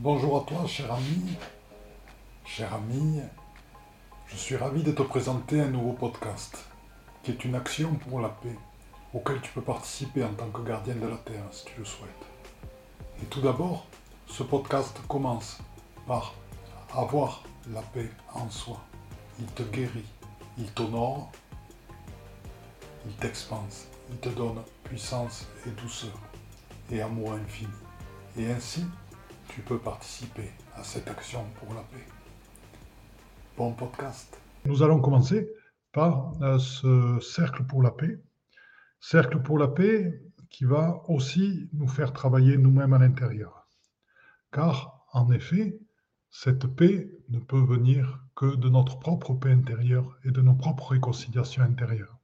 Bonjour à toi, cher ami. Cher ami, je suis ravi de te présenter un nouveau podcast, qui est une action pour la paix, auquel tu peux participer en tant que gardien de la Terre, si tu le souhaites. Et tout d'abord, ce podcast commence par avoir la paix en soi. Il te guérit, il t'honore, il t'expanse, il te donne puissance et douceur et amour infini. Et ainsi, tu peux participer à cette action pour la paix. Bon podcast. Nous allons commencer par euh, ce cercle pour la paix. Cercle pour la paix qui va aussi nous faire travailler nous-mêmes à l'intérieur. Car, en effet, cette paix ne peut venir que de notre propre paix intérieure et de nos propres réconciliations intérieures.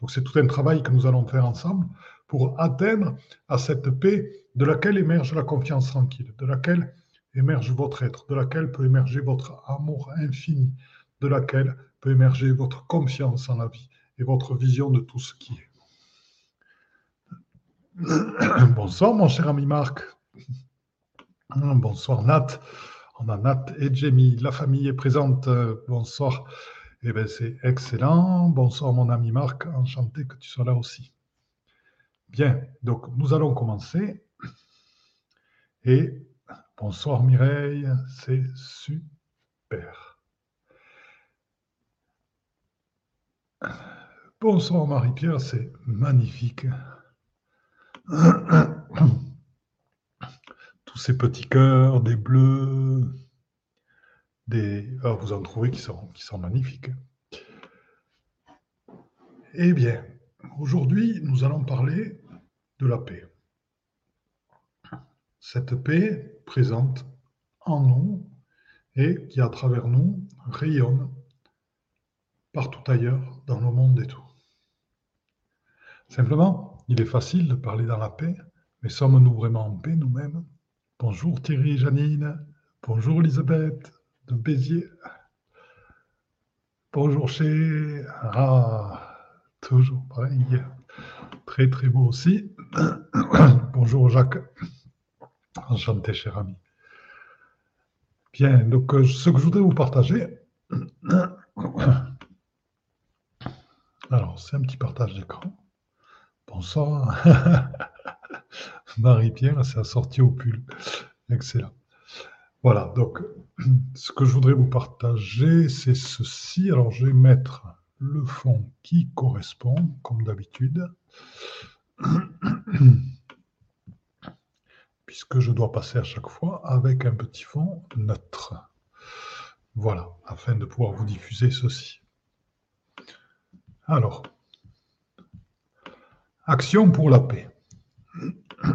Donc c'est tout un travail que nous allons faire ensemble pour atteindre à cette paix de laquelle émerge la confiance tranquille, de laquelle émerge votre être, de laquelle peut émerger votre amour infini, de laquelle peut émerger votre confiance en la vie et votre vision de tout ce qui est. Bonsoir mon cher ami Marc. Bonsoir Nat. On a Nat et Jamie. La famille est présente. Bonsoir. Eh bien, c'est excellent. Bonsoir, mon ami Marc. Enchanté que tu sois là aussi. Bien, donc nous allons commencer. Et bonsoir Mireille, c'est super. Bonsoir Marie-Pierre, c'est magnifique. Tous ces petits cœurs, des bleus, ah, vous en trouvez qui sont, qui sont magnifiques. Eh bien, aujourd'hui, nous allons parler la paix. Cette paix présente en nous et qui, à travers nous, rayonne partout ailleurs dans le monde et tout. Simplement, il est facile de parler dans la paix, mais sommes-nous vraiment en paix nous-mêmes? Bonjour Thierry Janine, bonjour Elisabeth, de Béziers. Bonjour chez. Ah, toujours pareil. Très très beau aussi. Bonjour Jacques. Enchanté, cher ami. Bien, donc euh, ce que je voudrais vous partager. Alors, c'est un petit partage d'écran. Bonsoir. Marie-Pierre, c'est assorti au pull. Excellent. Voilà, donc ce que je voudrais vous partager, c'est ceci. Alors, je vais mettre le fond qui correspond, comme d'habitude, puisque je dois passer à chaque fois avec un petit fond neutre. Voilà, afin de pouvoir vous diffuser ceci. Alors, action pour la paix.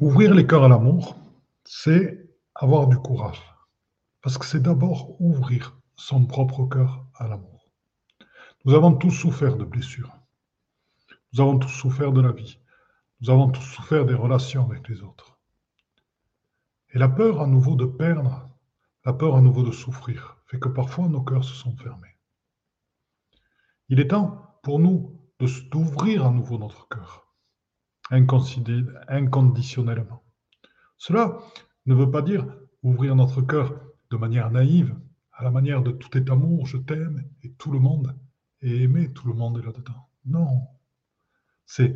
Ouvrir les cœurs à l'amour, c'est avoir du courage. Parce que c'est d'abord ouvrir son propre cœur à l'amour. Nous avons tous souffert de blessures. Nous avons tous souffert de la vie. Nous avons tous souffert des relations avec les autres. Et la peur à nouveau de perdre, la peur à nouveau de souffrir, fait que parfois nos cœurs se sont fermés. Il est temps pour nous d'ouvrir à nouveau notre cœur inconditionnellement. Cela ne veut pas dire ouvrir notre cœur de manière naïve, à la manière de tout est amour, je t'aime, et tout le monde est aimé, tout le monde est là-dedans. Non. C'est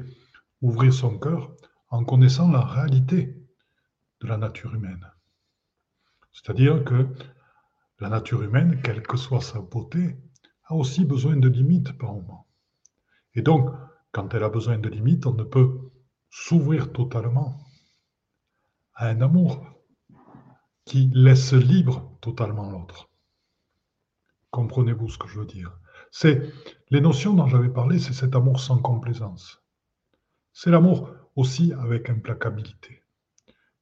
ouvrir son cœur en connaissant la réalité de la nature humaine. C'est-à-dire que la nature humaine, quelle que soit sa beauté, a aussi besoin de limites par moment. Et donc, quand elle a besoin de limites, on ne peut s'ouvrir totalement à un amour qui laisse libre totalement l'autre. Comprenez-vous ce que je veux dire? C'est les notions dont j'avais parlé, c'est cet amour sans complaisance. C'est l'amour aussi avec implacabilité.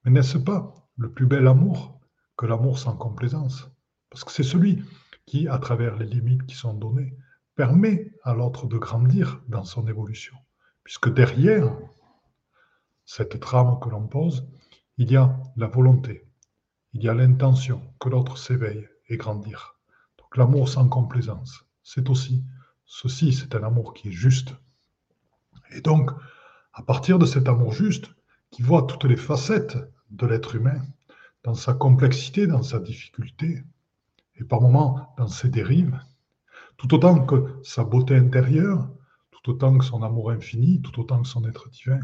Mais n'est-ce pas le plus bel amour que l'amour sans complaisance? Parce que c'est celui qui, à travers les limites qui sont données, permet à l'autre de grandir dans son évolution. Puisque derrière, cette trame que l'on pose, il y a la volonté, il y a l'intention que l'autre s'éveille et grandir. Donc l'amour sans complaisance, c'est aussi ceci, c'est un amour qui est juste. Et donc, à partir de cet amour juste, qui voit toutes les facettes de l'être humain, dans sa complexité, dans sa difficulté, et par moments dans ses dérives, tout autant que sa beauté intérieure, tout autant que son amour infini, tout autant que son être divin.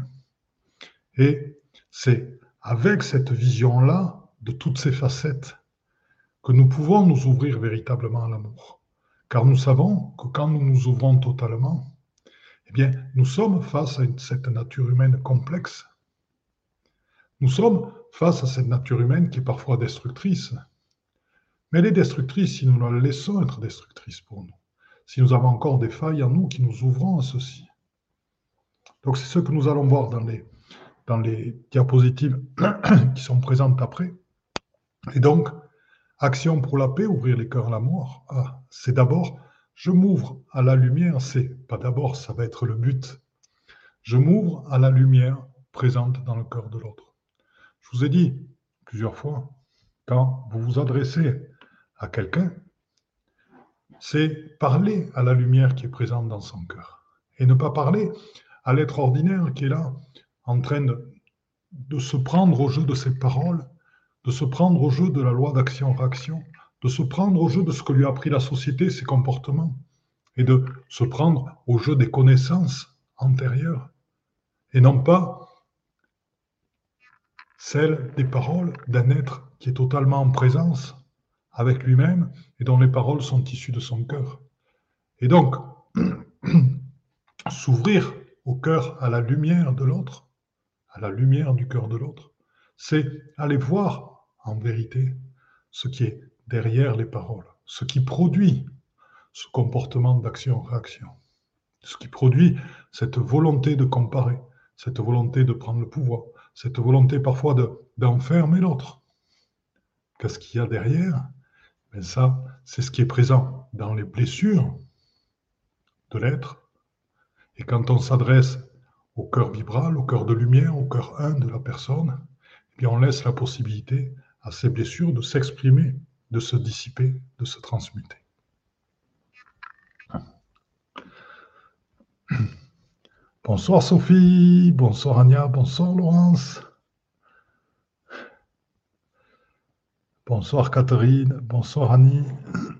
Et c'est avec cette vision-là de toutes ces facettes que nous pouvons nous ouvrir véritablement à l'amour. Car nous savons que quand nous nous ouvrons totalement, eh bien, nous sommes face à cette nature humaine complexe. Nous sommes face à cette nature humaine qui est parfois destructrice. Mais elle est destructrice si nous la laissons être destructrice pour nous. Si nous avons encore des failles en nous qui nous ouvrons à ceci. Donc c'est ce que nous allons voir dans les, diapositives qui sont présentes après. Et donc, action pour la paix, ouvrir les cœurs à l'amour, ah, c'est d'abord je m'ouvre à la lumière, c'est pas d'abord, ça va être le but. Je m'ouvre à la lumière présente dans le cœur de l'autre. Je vous ai dit plusieurs fois, quand vous vous adressez à quelqu'un, c'est parler à la lumière qui est présente dans son cœur et ne pas parler à l'être ordinaire qui est là en train de, se prendre au jeu de ses paroles, de se prendre au jeu de la loi d'action-réaction, de se prendre au jeu de ce que lui a appris la société, ses comportements, et de se prendre au jeu des connaissances antérieures, et non pas celles des paroles d'un être qui est totalement en présence avec lui-même et dont les paroles sont issues de son cœur. Et donc, s'ouvrir au cœur à la lumière de l'autre, à la lumière du cœur de l'autre, c'est aller voir en vérité ce qui est derrière les paroles, ce qui produit ce comportement d'action-réaction, ce qui produit cette volonté de comparer, cette volonté de prendre le pouvoir, cette volonté parfois d'enfermer l'autre. Qu'est-ce qu'il y a derrière? Mais ben ça, c'est ce qui est présent dans les blessures de l'être. Et quand on s'adresse au cœur vibral, au cœur de lumière, au cœur un de la personne, eh on laisse la possibilité à ces blessures de s'exprimer de se dissiper, de se transmuter. Bonsoir Sophie, bonsoir Anya, bonsoir Laurence. Bonsoir Catherine, bonsoir Annie.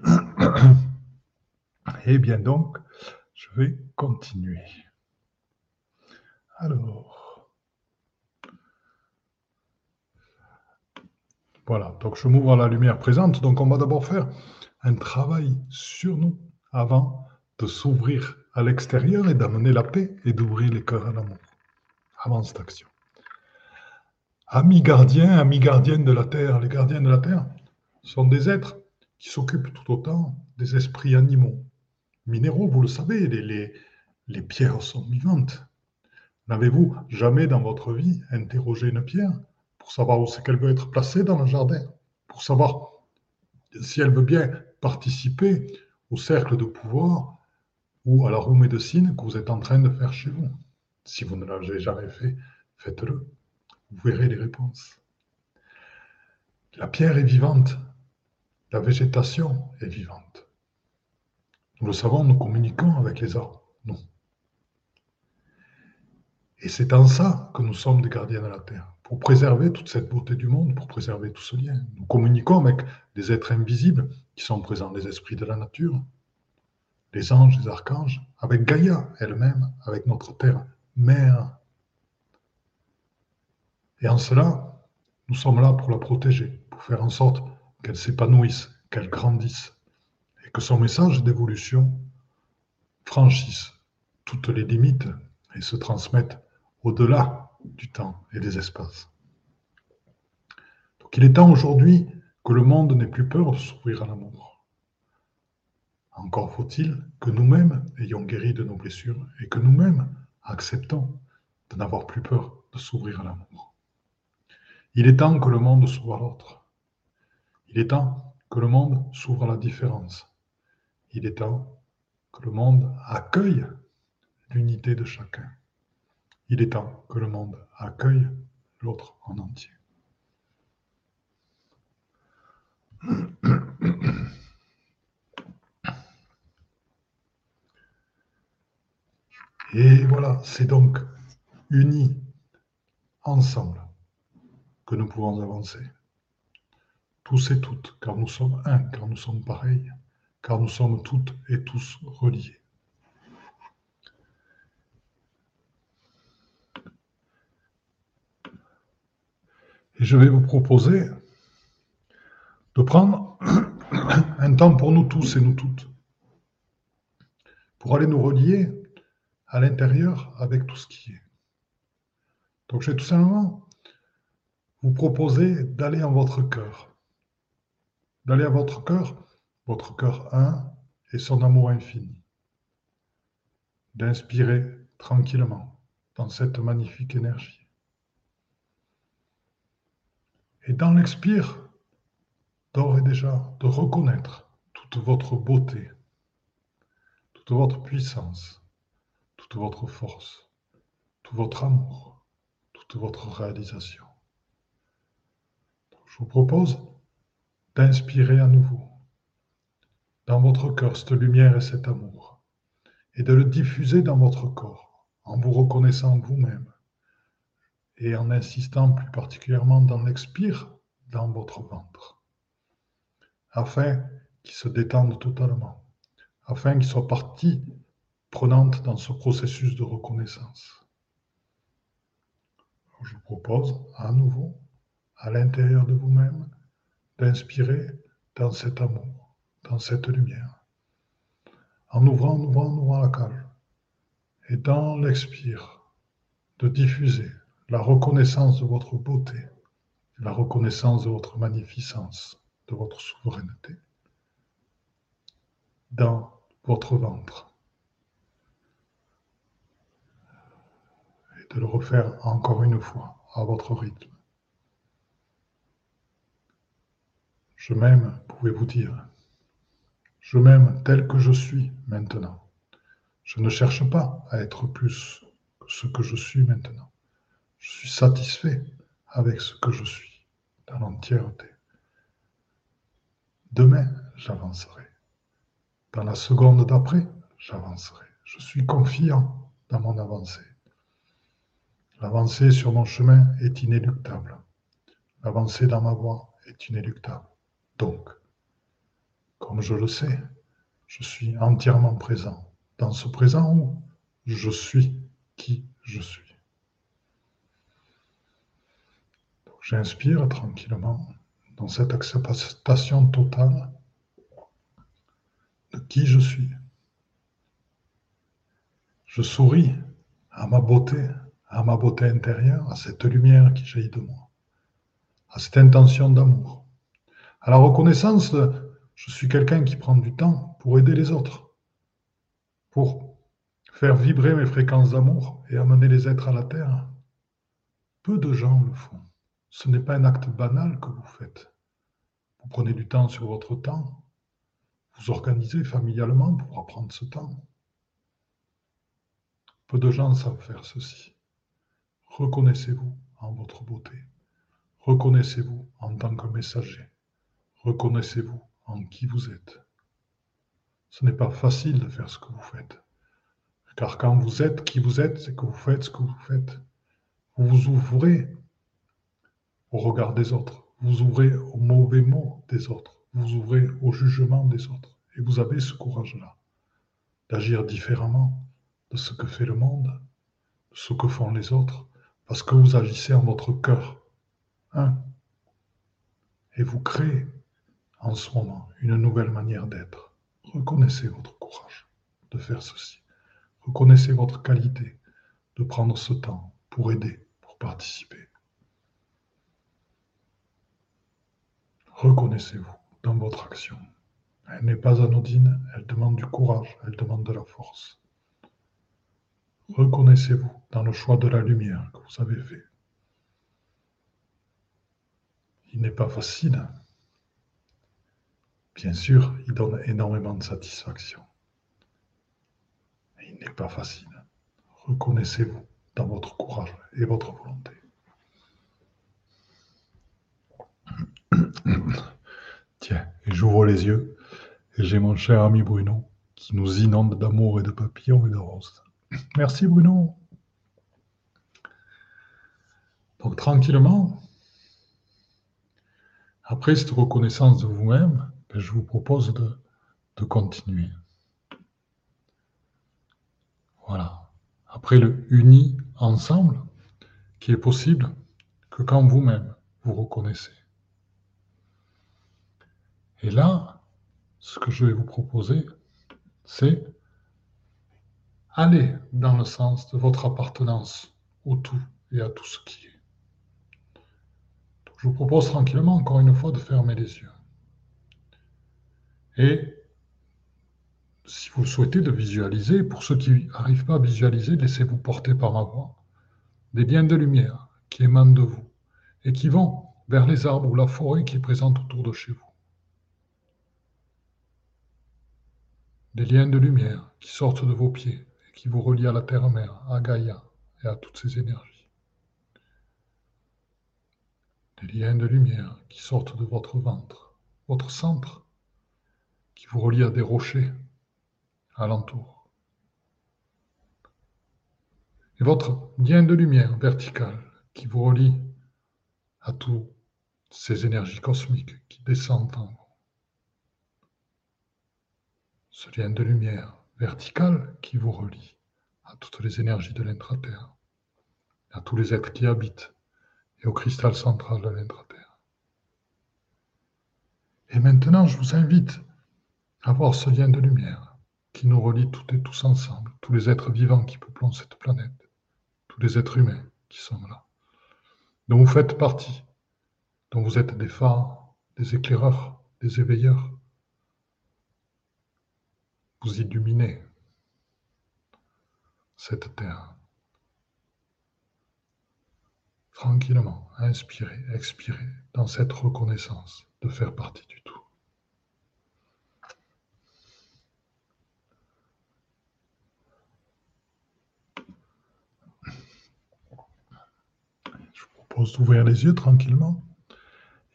Eh bien donc, je vais continuer. Alors. Voilà, donc je m'ouvre à la lumière présente. Donc on va d'abord faire un travail sur nous avant de s'ouvrir à l'extérieur et d'amener la paix et d'ouvrir les cœurs à l'amour. Avant cette action. Amis gardiens, amis gardiennes de la Terre, les gardiens de la Terre sont des êtres qui s'occupent tout autant des esprits animaux. Minéraux, vous le savez, les, les pierres sont vivantes. N'avez-vous jamais dans votre vie interrogé une pierre pour savoir où c'est qu'elle veut être placée dans le jardin, pour savoir si elle veut bien participer au cercle de pouvoir ou à la roue médecine que vous êtes en train de faire chez vous. Si vous ne l'avez jamais fait, faites-le. Vous verrez les réponses. La pierre est vivante. La végétation est vivante. Nous le savons, nous communiquons avec les arbres. Non. Et c'est en ça que nous sommes des gardiens de la terre pour préserver toute cette beauté du monde, pour préserver tout ce lien. Nous communiquons avec des êtres invisibles qui sont présents, les esprits de la nature, les anges, les archanges, avec Gaïa elle-même, avec notre terre mère. Et en cela, nous sommes là pour la protéger, pour faire en sorte qu'elle s'épanouisse, qu'elle grandisse, et que son message d'évolution franchisse toutes les limites et se transmette au-delà du temps et des espaces. Donc il est temps aujourd'hui que le monde n'ait plus peur de s'ouvrir à l'amour. Encore faut-il que nous-mêmes ayons guéri de nos blessures et que nous-mêmes acceptons de n'avoir plus peur de s'ouvrir à l'amour. Il est temps que le monde s'ouvre à l'autre. Il est temps que le monde s'ouvre à la différence. Il est temps que le monde accueille l'unité de chacun. Il est temps que le monde accueille l'autre en entier. Et voilà, c'est donc uni ensemble que nous pouvons avancer. Tous et toutes, car nous sommes un, car nous sommes pareils, car nous sommes toutes et tous reliés. Et je vais vous proposer de prendre un temps pour nous tous et nous toutes, pour aller nous relier à l'intérieur avec tout ce qui est. Donc je vais tout simplement vous proposer d'aller en votre cœur, d'aller à votre cœur, votre cœur un et son amour infini, d'inspirer tranquillement dans cette magnifique énergie. Et dans l'expire, d'ores et déjà, de reconnaître toute votre beauté, toute votre puissance, toute votre force, tout votre amour, toute votre réalisation. je vous propose d'inspirer à nouveau dans votre cœur cette lumière et cet amour, et de le diffuser dans votre corps en vous reconnaissant vous-même et en insistant plus particulièrement dans l'expire dans votre ventre, afin qu'il se détende totalement, afin qu'il soit partie prenante dans ce processus de reconnaissance. Je vous propose à nouveau, à l'intérieur de vous-même, d'inspirer dans cet amour, dans cette lumière, en ouvrant, en ouvrant, en ouvrant la cage, et dans l'expire, de diffuser la reconnaissance de votre beauté, la reconnaissance de votre magnificence, de votre souveraineté dans votre ventre. Et de le refaire encore une fois à votre rythme. Je m'aime, pouvez-vous dire. Je m'aime tel que je suis maintenant. Je ne cherche pas à être plus que ce que je suis maintenant. Je suis satisfait avec ce que je suis dans l'entièreté. Demain, j'avancerai. Dans la seconde d'après, j'avancerai. Je suis confiant dans mon avancée. L'avancée sur mon chemin est inéluctable. L'avancée dans ma voie est inéluctable. Donc, comme je le sais, je suis entièrement présent dans ce présent où je suis qui je suis. J'inspire tranquillement dans cette acceptation totale de qui je suis. Je souris à ma beauté, à ma beauté intérieure, à cette lumière qui jaillit de moi, à cette intention d'amour, à la reconnaissance je suis quelqu'un qui prend du temps pour aider les autres, pour faire vibrer mes fréquences d'amour et amener les êtres à la terre. Peu de gens le font. Ce n'est pas un acte banal que vous faites. Vous prenez du temps sur votre temps. Vous organisez familialement pour apprendre ce temps. Peu de gens savent faire ceci. Reconnaissez-vous en votre beauté. Reconnaissez-vous en tant que messager. Reconnaissez-vous en qui vous êtes. Ce n'est pas facile de faire ce que vous faites. Car quand vous êtes qui vous êtes, c'est que vous faites ce que vous faites. Vous vous ouvrez au regard des autres, vous ouvrez aux mauvais mots des autres, vous ouvrez au jugement des autres. Et vous avez ce courage-là d'agir différemment de ce que fait le monde, de ce que font les autres, parce que vous agissez en votre cœur. Hein Et vous créez en ce moment une nouvelle manière d'être. Reconnaissez votre courage de faire ceci. Reconnaissez votre qualité de prendre ce temps pour aider, pour participer. Reconnaissez-vous dans votre action. Elle n'est pas anodine, elle demande du courage, elle demande de la force. Reconnaissez-vous dans le choix de la lumière que vous avez fait. Il n'est pas facile. Bien sûr, il donne énormément de satisfaction. Mais il n'est pas facile. Reconnaissez-vous dans votre courage et votre volonté. Tiens, et j'ouvre les yeux, et j'ai mon cher ami Bruno qui nous inonde d'amour et de papillons et de roses. Merci Bruno. Donc tranquillement, après cette reconnaissance de vous-même, ben, je vous propose de, de continuer. Voilà. Après le uni ensemble, qui est possible que quand vous-même vous reconnaissez. Et là, ce que je vais vous proposer, c'est aller dans le sens de votre appartenance au tout et à tout ce qui est. je vous propose tranquillement, encore une fois, de fermer les yeux. Et si vous le souhaitez, de visualiser, pour ceux qui n'arrivent pas à visualiser, laissez-vous porter par ma voix, des liens de lumière qui émanent de vous et qui vont vers les arbres ou la forêt qui est présente autour de chez vous. Des liens de lumière qui sortent de vos pieds et qui vous relient à la terre-mère, à Gaïa et à toutes ces énergies. Des liens de lumière qui sortent de votre ventre, votre centre, qui vous relient à des rochers alentour. Et votre lien de lumière verticale qui vous relie à toutes ces énergies cosmiques qui descendent en vous. Ce lien de lumière verticale qui vous relie à toutes les énergies de l'intra-terre, à tous les êtres qui habitent et au cristal central de l'intra-terre. Et maintenant, je vous invite à voir ce lien de lumière qui nous relie toutes et tous ensemble, tous les êtres vivants qui peuplent cette planète, tous les êtres humains qui sont là, dont vous faites partie, dont vous êtes des phares, des éclaireurs, des éveilleurs. Vous cette terre. Tranquillement, inspirez, expirez dans cette reconnaissance de faire partie du tout. d'ouvrir les yeux tranquillement.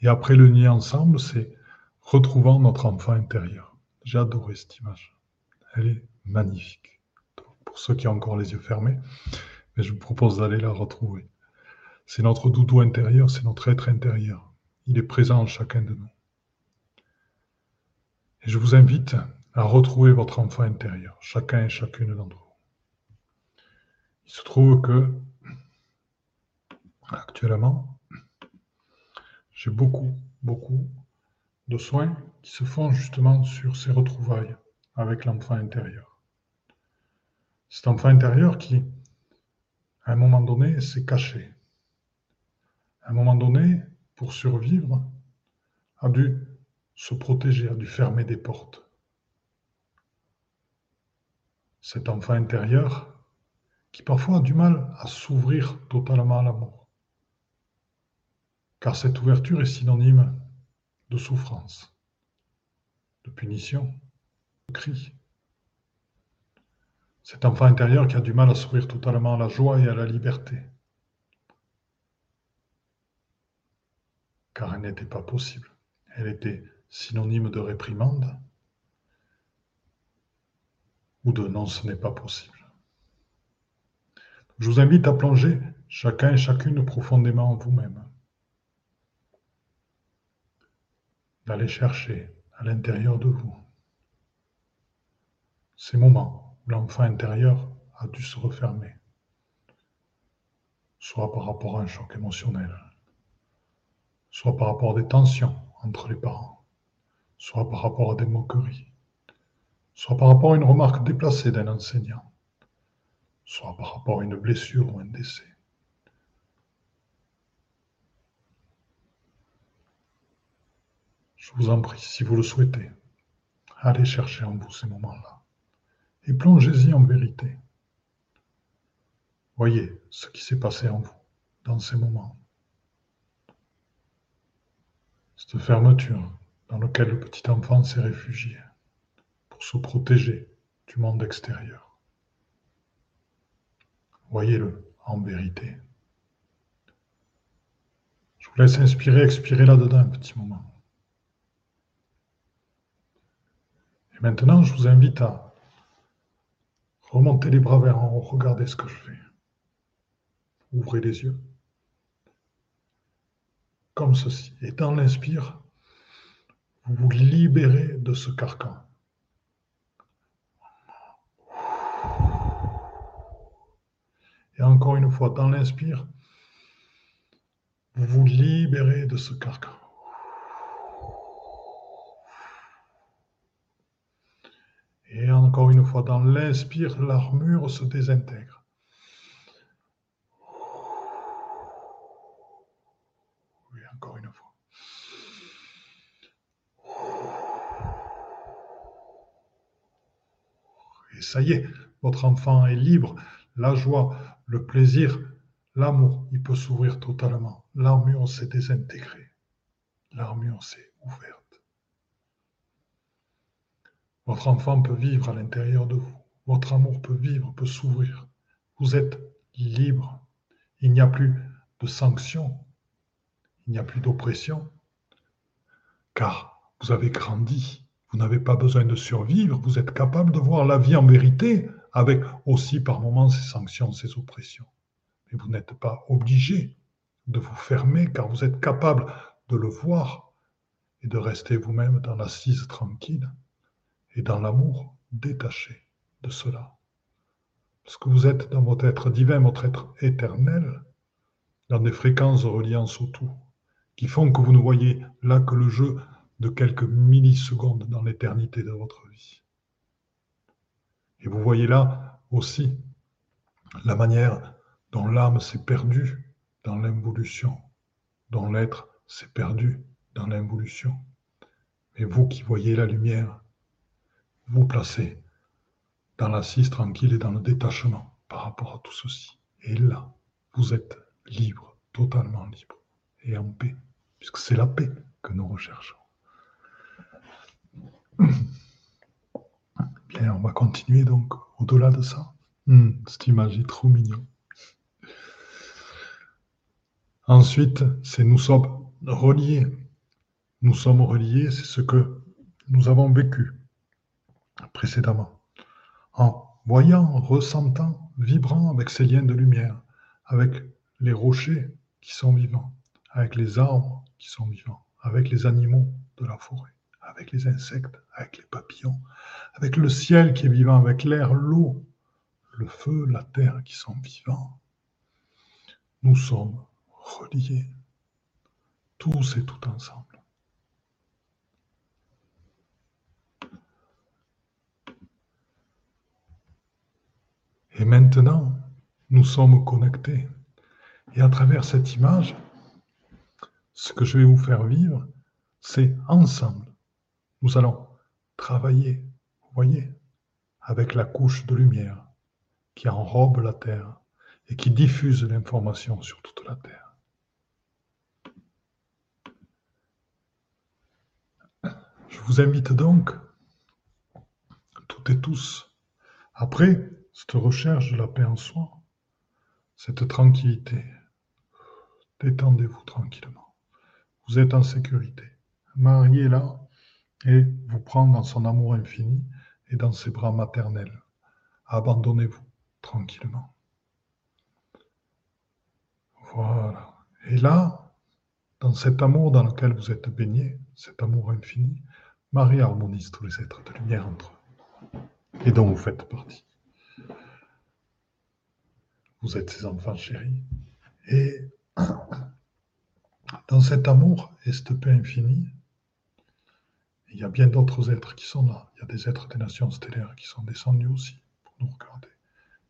Et après le nier ensemble, c'est retrouvant notre enfant intérieur. J'ai adoré cette image. Elle est magnifique. Pour ceux qui ont encore les yeux fermés, mais je vous propose d'aller la retrouver. C'est notre doudou intérieur, c'est notre être intérieur. Il est présent en chacun de nous. Et je vous invite à retrouver votre enfant intérieur, chacun et chacune d'entre vous. Il se trouve que Actuellement, j'ai beaucoup, beaucoup de soins qui se font justement sur ces retrouvailles avec l'enfant intérieur. Cet enfant intérieur qui, à un moment donné, s'est caché. À un moment donné, pour survivre, a dû se protéger, a dû fermer des portes. Cet enfant intérieur qui parfois a du mal à s'ouvrir totalement à l'amour car cette ouverture est synonyme de souffrance, de punition, cri. Cet enfant intérieur qui a du mal à s'ouvrir totalement à la joie et à la liberté, car elle n'était pas possible. Elle était synonyme de réprimande ou de non, ce n'est pas possible. Je vous invite à plonger chacun et chacune profondément en vous-même. d'aller chercher à l'intérieur de vous ces moments où l'enfant intérieur a dû se refermer, soit par rapport à un choc émotionnel, soit par rapport à des tensions entre les parents, soit par rapport à des moqueries, soit par rapport à une remarque déplacée d'un enseignant, soit par rapport à une blessure ou un décès. Je vous en prie, si vous le souhaitez, allez chercher en vous ces moments-là et plongez-y en vérité. Voyez ce qui s'est passé en vous dans ces moments. Cette fermeture dans laquelle le petit enfant s'est réfugié pour se protéger du monde extérieur. Voyez-le en vérité. Je vous laisse inspirer, expirer là-dedans un petit moment. Maintenant, je vous invite à remonter les bras vers en haut, regardez ce que je fais. Ouvrez les yeux comme ceci. Et dans l'inspire, vous vous libérez de ce carcan. Et encore une fois, dans l'inspire, vous vous libérez de ce carcan. Et encore une fois, dans l'inspire, l'armure se désintègre. Oui, encore une fois. Et ça y est, votre enfant est libre. La joie, le plaisir, l'amour, il peut s'ouvrir totalement. L'armure s'est désintégrée. L'armure s'est ouverte. Votre enfant peut vivre à l'intérieur de vous. Votre amour peut vivre, peut s'ouvrir. Vous êtes libre. Il n'y a plus de sanctions. Il n'y a plus d'oppression. Car vous avez grandi. Vous n'avez pas besoin de survivre. Vous êtes capable de voir la vie en vérité avec aussi par moments ces sanctions, ces oppressions. Mais vous n'êtes pas obligé de vous fermer car vous êtes capable de le voir et de rester vous-même dans l'assise tranquille et dans l'amour détaché de cela. Parce que vous êtes dans votre être divin, votre être éternel, dans des fréquences de reliance au tout, qui font que vous ne voyez là que le jeu de quelques millisecondes dans l'éternité de votre vie. Et vous voyez là aussi la manière dont l'âme s'est perdue dans l'involution, dont l'être s'est perdu dans l'involution. Mais vous qui voyez la lumière, vous placez dans l'assise tranquille et dans le détachement par rapport à tout ceci. Et là, vous êtes libre, totalement libre et en paix, puisque c'est la paix que nous recherchons. Bien, on va continuer donc au-delà de ça. Hmm, cette image est trop mignon. Ensuite, c'est nous sommes reliés. Nous sommes reliés, c'est ce que nous avons vécu précédemment, en voyant, ressentant, vibrant avec ces liens de lumière, avec les rochers qui sont vivants, avec les arbres qui sont vivants, avec les animaux de la forêt, avec les insectes, avec les papillons, avec le ciel qui est vivant, avec l'air, l'eau, le feu, la terre qui sont vivants. Nous sommes reliés, tous et tout ensemble. Et maintenant, nous sommes connectés. Et à travers cette image, ce que je vais vous faire vivre, c'est ensemble. Nous allons travailler, vous voyez, avec la couche de lumière qui enrobe la Terre et qui diffuse l'information sur toute la Terre. Je vous invite donc, toutes et tous, après cette recherche de la paix en soi, cette tranquillité. Détendez-vous tranquillement. Vous êtes en sécurité. Marie est là et vous prend dans son amour infini et dans ses bras maternels. Abandonnez-vous tranquillement. Voilà. Et là, dans cet amour dans lequel vous êtes baigné, cet amour infini, Marie harmonise tous les êtres de lumière entre eux et dont vous faites partie. Vous êtes ses enfants chéris. Et dans cet amour et cette paix infinie, il y a bien d'autres êtres qui sont là. Il y a des êtres des nations stellaires qui sont descendus aussi pour nous regarder.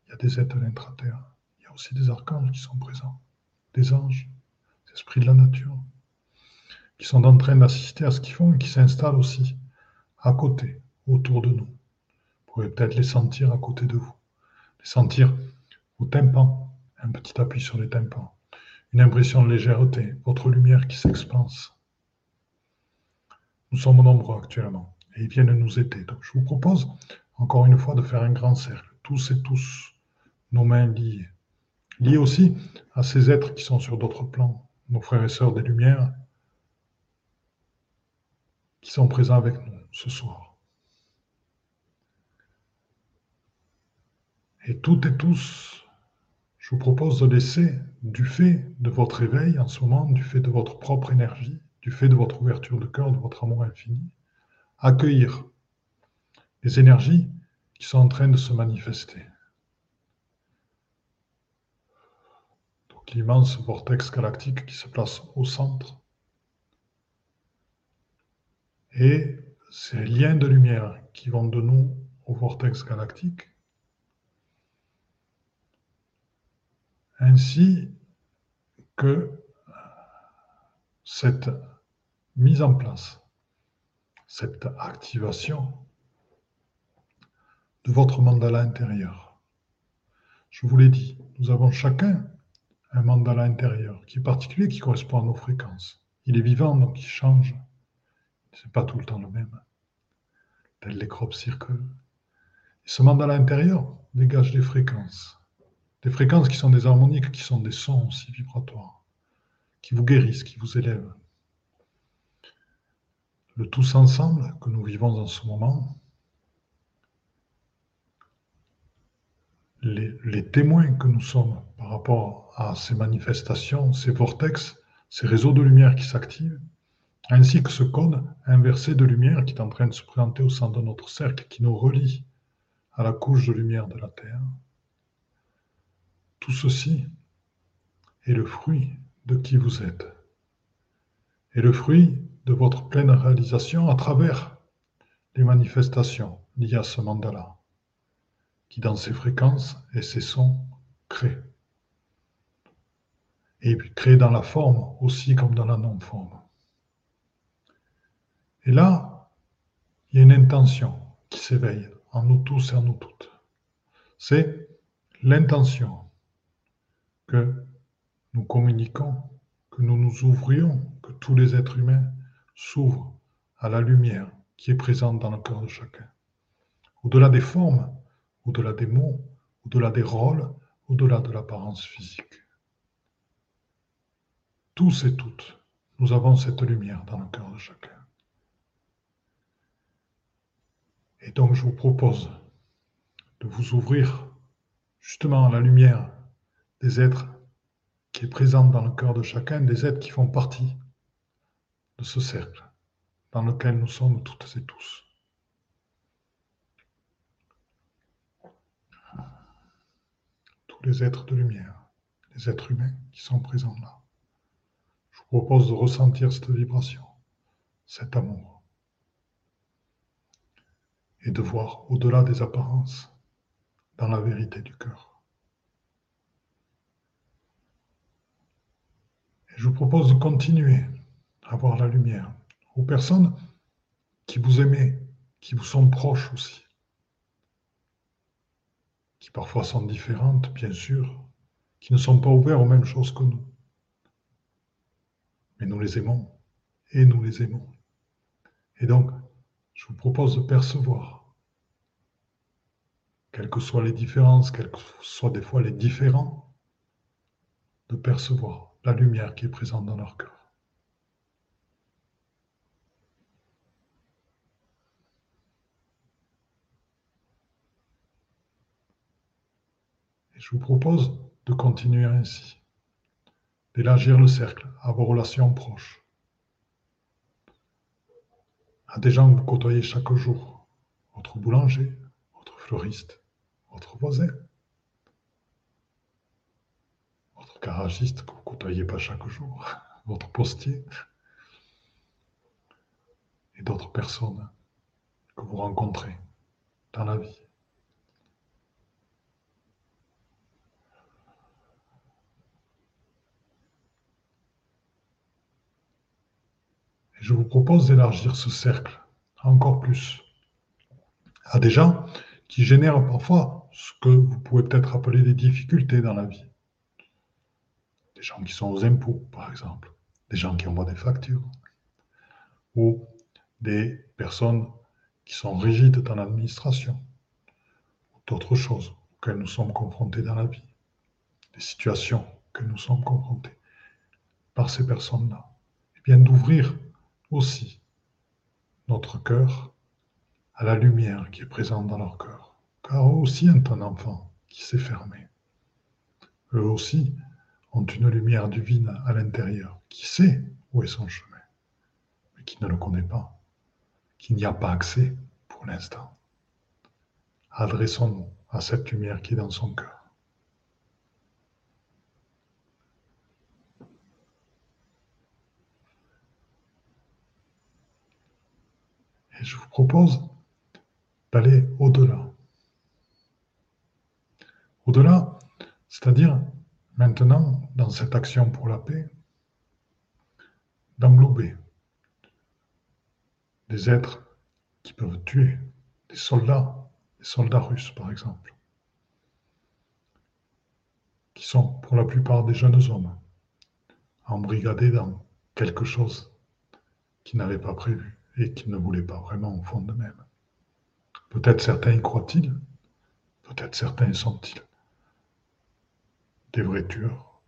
Il y a des êtres de l'intraterre. Il y a aussi des archanges qui sont présents, des anges, des esprits de la nature, qui sont en train d'assister à ce qu'ils font et qui s'installent aussi à côté, autour de nous. Vous pouvez peut-être les sentir à côté de vous, les sentir au tympan, un petit appui sur les tympans, une impression de légèreté, votre lumière qui s'expanse. Nous sommes nombreux actuellement et ils viennent nous aider. Donc je vous propose encore une fois de faire un grand cercle, tous et tous, nos mains liées, liées aussi à ces êtres qui sont sur d'autres plans, nos frères et sœurs des Lumières, qui sont présents avec nous ce soir. Et toutes et tous, vous propose de laisser, du fait de votre éveil en ce moment, du fait de votre propre énergie, du fait de votre ouverture de cœur, de votre amour infini, accueillir les énergies qui sont en train de se manifester. Donc l'immense vortex galactique qui se place au centre. Et ces liens de lumière qui vont de nous au vortex galactique, ainsi que cette mise en place, cette activation de votre mandala intérieur. Je vous l'ai dit, nous avons chacun un mandala intérieur qui est particulier, qui correspond à nos fréquences. Il est vivant, donc il change. Ce n'est pas tout le temps le même. Tel les crop ce mandala intérieur dégage des fréquences. Des fréquences qui sont des harmoniques, qui sont des sons aussi vibratoires, qui vous guérissent, qui vous élèvent. Le tous ensemble que nous vivons en ce moment, les, témoins que nous sommes par rapport à ces manifestations, ces vortex, ces réseaux de lumière qui s'activent, ainsi que ce code inversé de lumière qui est en train de se présenter au centre de notre cercle, qui nous relie à la couche de lumière de la Terre. Tout ceci est le fruit de qui vous êtes, et le fruit de votre pleine réalisation à travers les manifestations liées à ce mandala qui dans ses fréquences et ses sons crée. Et puis crée dans la forme aussi comme dans la non-forme. Et là, il y a une intention qui s'éveille en nous tous et en nous toutes. C'est l'intention que nous communiquons, que nous nous ouvrions, que tous les êtres humains s'ouvrent à la lumière qui est présente dans le cœur de chacun. Au-delà des formes, au-delà des mots, au-delà des rôles, au-delà de l'apparence physique. Tous et toutes, nous avons cette lumière dans le cœur de chacun. Et donc je vous propose de vous ouvrir justement à la lumière des êtres qui est présente dans le cœur de chacun, des êtres qui font partie de ce cercle dans lequel nous sommes toutes et tous. les êtres de lumière, les êtres humains qui sont présents là. Je vous propose de ressentir cette vibration, cet amour, et de voir au-delà des apparences, dans la vérité du cœur. Et je vous propose de continuer à voir la lumière. Aux personnes qui vous aimez, qui vous sont proches aussi. Qui parfois sont différentes, bien sûr, qui ne sont pas ouverts aux mêmes choses que nous. Mais nous les aimons. Et nous les aimons. Et donc, je vous propose de percevoir, quelles que soient les différences, quels que soient des fois les différents, de percevoir la lumière qui est présente dans leur cœur. je vous propose de continuer ainsi, d'élargir le cercle à vos relations proches, à des gens que vous côtoyez chaque jour, votre boulanger, votre fleuriste, votre voisin, votre garagiste que vous ne côtoyez pas chaque jour, votre postier, et d'autres personnes que vous rencontrez dans la vie. je vous propose d'élargir ce cercle encore plus à des gens qui génèrent parfois ce que vous pouvez peut-être appeler des difficultés dans la vie. Des gens qui sont aux impôts, par exemple, des gens qui envoient des factures, ou des personnes qui sont rigides dans l'administration, ou d'autres choses auxquelles nous sommes confrontés dans la vie, des situations que nous sommes confrontés par ces personnes-là. Et bien d'ouvrir aussi notre cœur à la lumière qui est présente dans leur cœur. Car aussi un enfant qui s'est fermé. eux aussi, ont une lumière divine à l'intérieur, qui sait où est son chemin, mais qui ne le connaît pas, qui n'y a pas accès pour l'instant? Adressons-nous à cette lumière qui est dans son cœur. Et je vous propose d'aller au-delà. Au-delà, c'est-à-dire maintenant, dans cette action pour la paix, d'englober des êtres qui peuvent tuer, des soldats, des soldats russes par exemple, qui sont pour la plupart des jeunes hommes, embrigadés dans quelque chose qu'ils n'avaient pas prévu et qu'ils ne voulaient pas vraiment au fond d'eux-mêmes. Peut-être certains y croient-ils, peut-être certains sont-ils des vrais tueurs.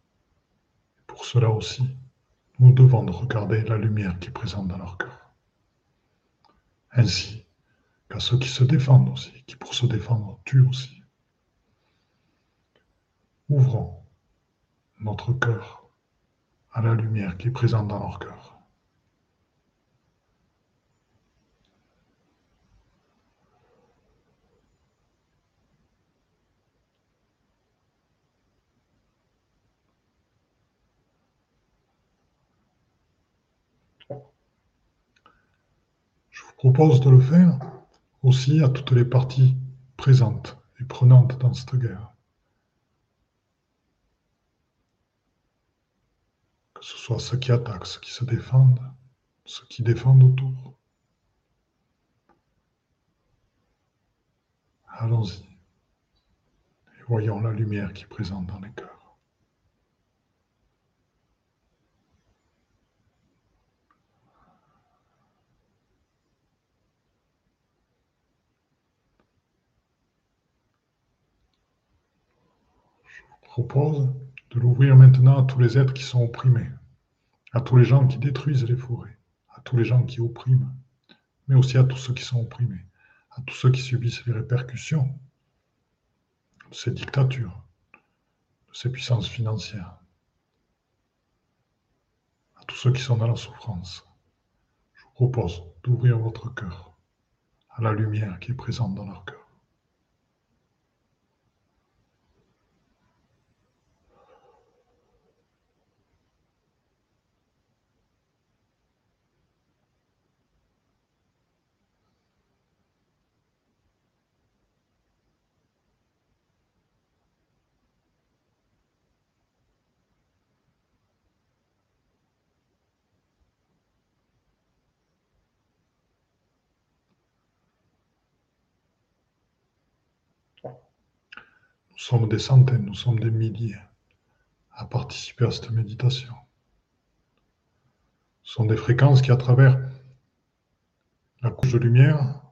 Pour cela aussi, nous devons regarder la lumière qui est présente dans leur cœur. Ainsi qu'à ceux qui se défendent aussi, qui pour se défendre tuent aussi. Ouvrons notre cœur à la lumière qui est présente dans leur cœur. Propose de le faire aussi à toutes les parties présentes et prenantes dans cette guerre. Que ce soit ceux qui attaquent, ceux qui se défendent, ceux qui défendent autour. Allons-y et voyons la lumière qui est présente dans les cœurs. Propose de l'ouvrir maintenant à tous les êtres qui sont opprimés, à tous les gens qui détruisent les forêts, à tous les gens qui oppriment, mais aussi à tous ceux qui sont opprimés, à tous ceux qui subissent les répercussions de ces dictatures, de ces puissances financières, à tous ceux qui sont dans la souffrance. Je vous propose d'ouvrir votre cœur à la lumière qui est présente dans leur cœur. Nous sommes des centaines, nous sommes des milliers à participer à cette méditation. Ce sont des fréquences qui, à travers la couche de lumière,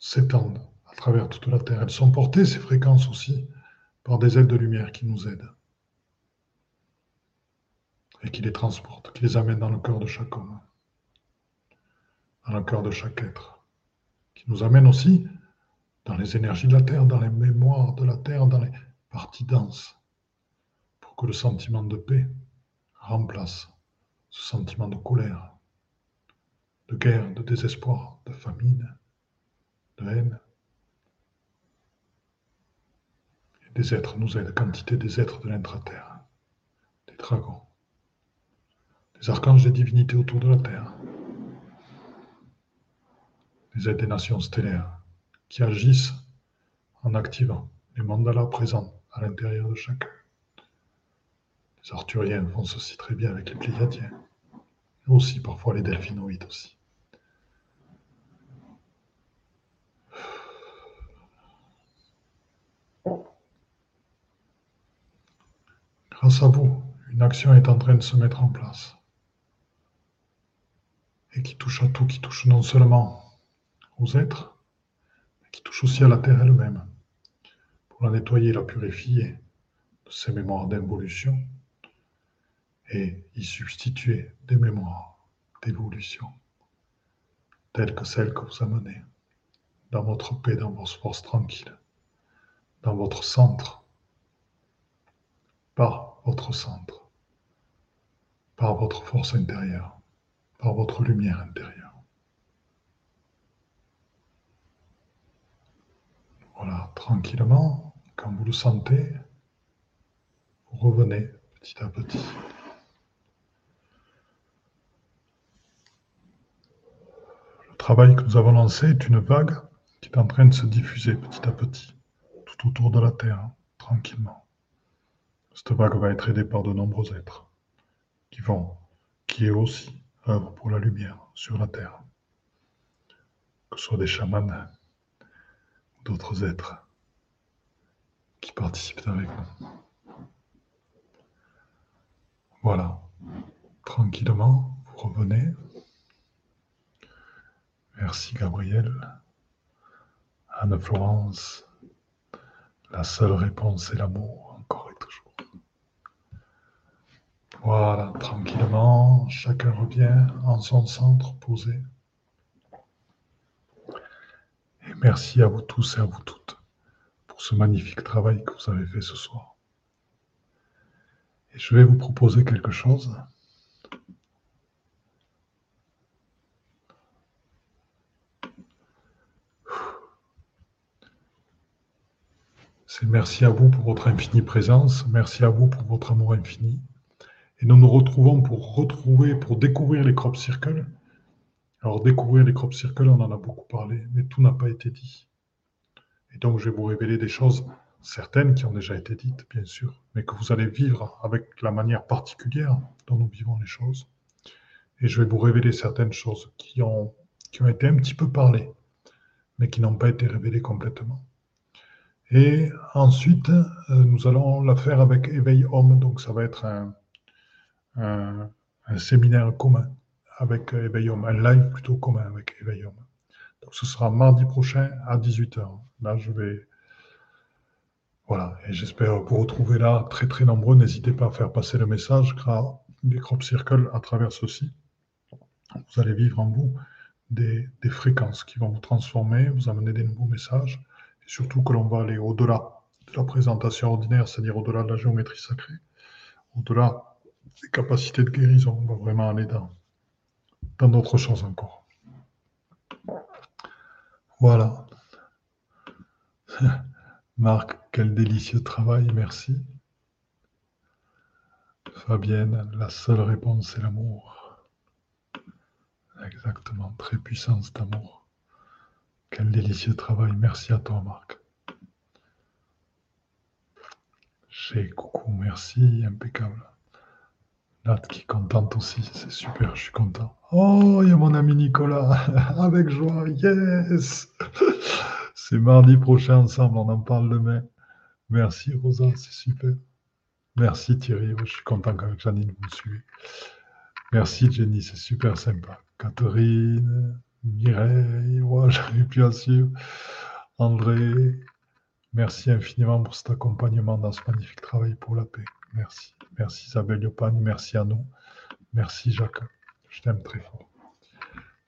s'étendent à travers toute la Terre. Elles sont portées, ces fréquences aussi, par des ailes de lumière qui nous aident et qui les transportent, qui les amènent dans le cœur de chaque homme, dans le cœur de chaque être, qui nous amènent aussi dans les énergies de la Terre, dans les mémoires de la Terre, dans les parties denses, pour que le sentiment de paix remplace ce sentiment de colère, de guerre, de désespoir, de famine, de haine. Et des êtres nous aident, quantité des êtres de l'intra-terre, des dragons, des archanges des divinités autour de la Terre, des aides des nations stellaires qui agissent en activant les mandalas présents à l'intérieur de chacun. Les arthuriens font ceci très bien avec les pléiadiens, et aussi parfois les delphinoïdes aussi. Grâce à vous, une action est en train de se mettre en place et qui touche à tout, qui touche non seulement aux êtres, qui touche aussi à la Terre elle-même, pour la nettoyer, la purifier de ses mémoires d'involution et y substituer des mémoires d'évolution, telles que celles que vous amenez dans votre paix, dans votre force tranquille, dans votre centre, par votre centre, par votre force intérieure, par votre lumière intérieure. Voilà, tranquillement, quand vous le sentez, vous revenez petit à petit. Le travail que nous avons lancé est une vague qui est en train de se diffuser petit à petit, tout autour de la Terre, tranquillement. Cette vague va être aidée par de nombreux êtres qui vont, qui est aussi œuvre pour la lumière sur la Terre, que ce soit des chamans d'autres êtres qui participent avec nous. Voilà, tranquillement, vous revenez. Merci Gabriel. Anne-Florence, la seule réponse est l'amour, encore et toujours. Voilà, tranquillement, chacun revient en son centre posé. Et merci à vous tous et à vous toutes pour ce magnifique travail que vous avez fait ce soir. Et je vais vous proposer quelque chose. C'est merci à vous pour votre infinie présence, merci à vous pour votre amour infini. Et nous nous retrouvons pour retrouver, pour découvrir les crop circles. Alors découvrir les crop circles, on en a beaucoup parlé, mais tout n'a pas été dit. Et donc je vais vous révéler des choses, certaines qui ont déjà été dites, bien sûr, mais que vous allez vivre avec la manière particulière dont nous vivons les choses. Et je vais vous révéler certaines choses qui ont, qui ont été un petit peu parlées, mais qui n'ont pas été révélées complètement. Et ensuite, euh, nous allons la faire avec Éveil Homme. Donc, ça va être un, un, séminaire commun avec Éveil Homme, un live plutôt commun avec Éveil Homme. Donc, ce sera mardi prochain à 18h. Là, je vais. Voilà, et j'espère vous retrouver là très très nombreux. N'hésitez pas à faire passer le message car des crop circles à travers ceci. Vous allez vivre en vous des, des fréquences qui vont vous transformer, vous amener des nouveaux messages surtout que l'on va aller au-delà de la présentation ordinaire, c'est-à-dire au-delà de la géométrie sacrée, au-delà des capacités de guérison, on va vraiment aller dans d'autres choses encore. Voilà. Marc, quel délicieux travail, merci. Fabienne, la seule réponse, c'est l'amour. Exactement, très puissant cet amour. Quel délicieux travail. Merci à toi, Marc. Chez coucou, merci, impeccable. Nat qui est contente aussi, c'est super, je suis content. Oh, il y a mon ami Nicolas, avec joie, yes C'est mardi prochain ensemble, on en parle demain. Merci Rosa, c'est super. Merci Thierry, je suis content qu'avec Janine vous me suivez. Merci Jenny, c'est super sympa. Catherine, Mireille, ouais, j'arrive plus à suivre. André, merci infiniment pour cet accompagnement dans ce magnifique travail pour la paix. Merci. Merci Isabelle Yopagne, merci nous. Merci Jacques, je t'aime très fort.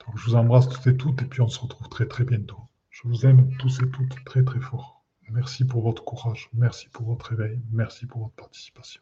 Donc je vous embrasse toutes et toutes et puis on se retrouve très très bientôt. Je vous aime tous et toutes très très fort. Merci pour votre courage, merci pour votre éveil, merci pour votre participation.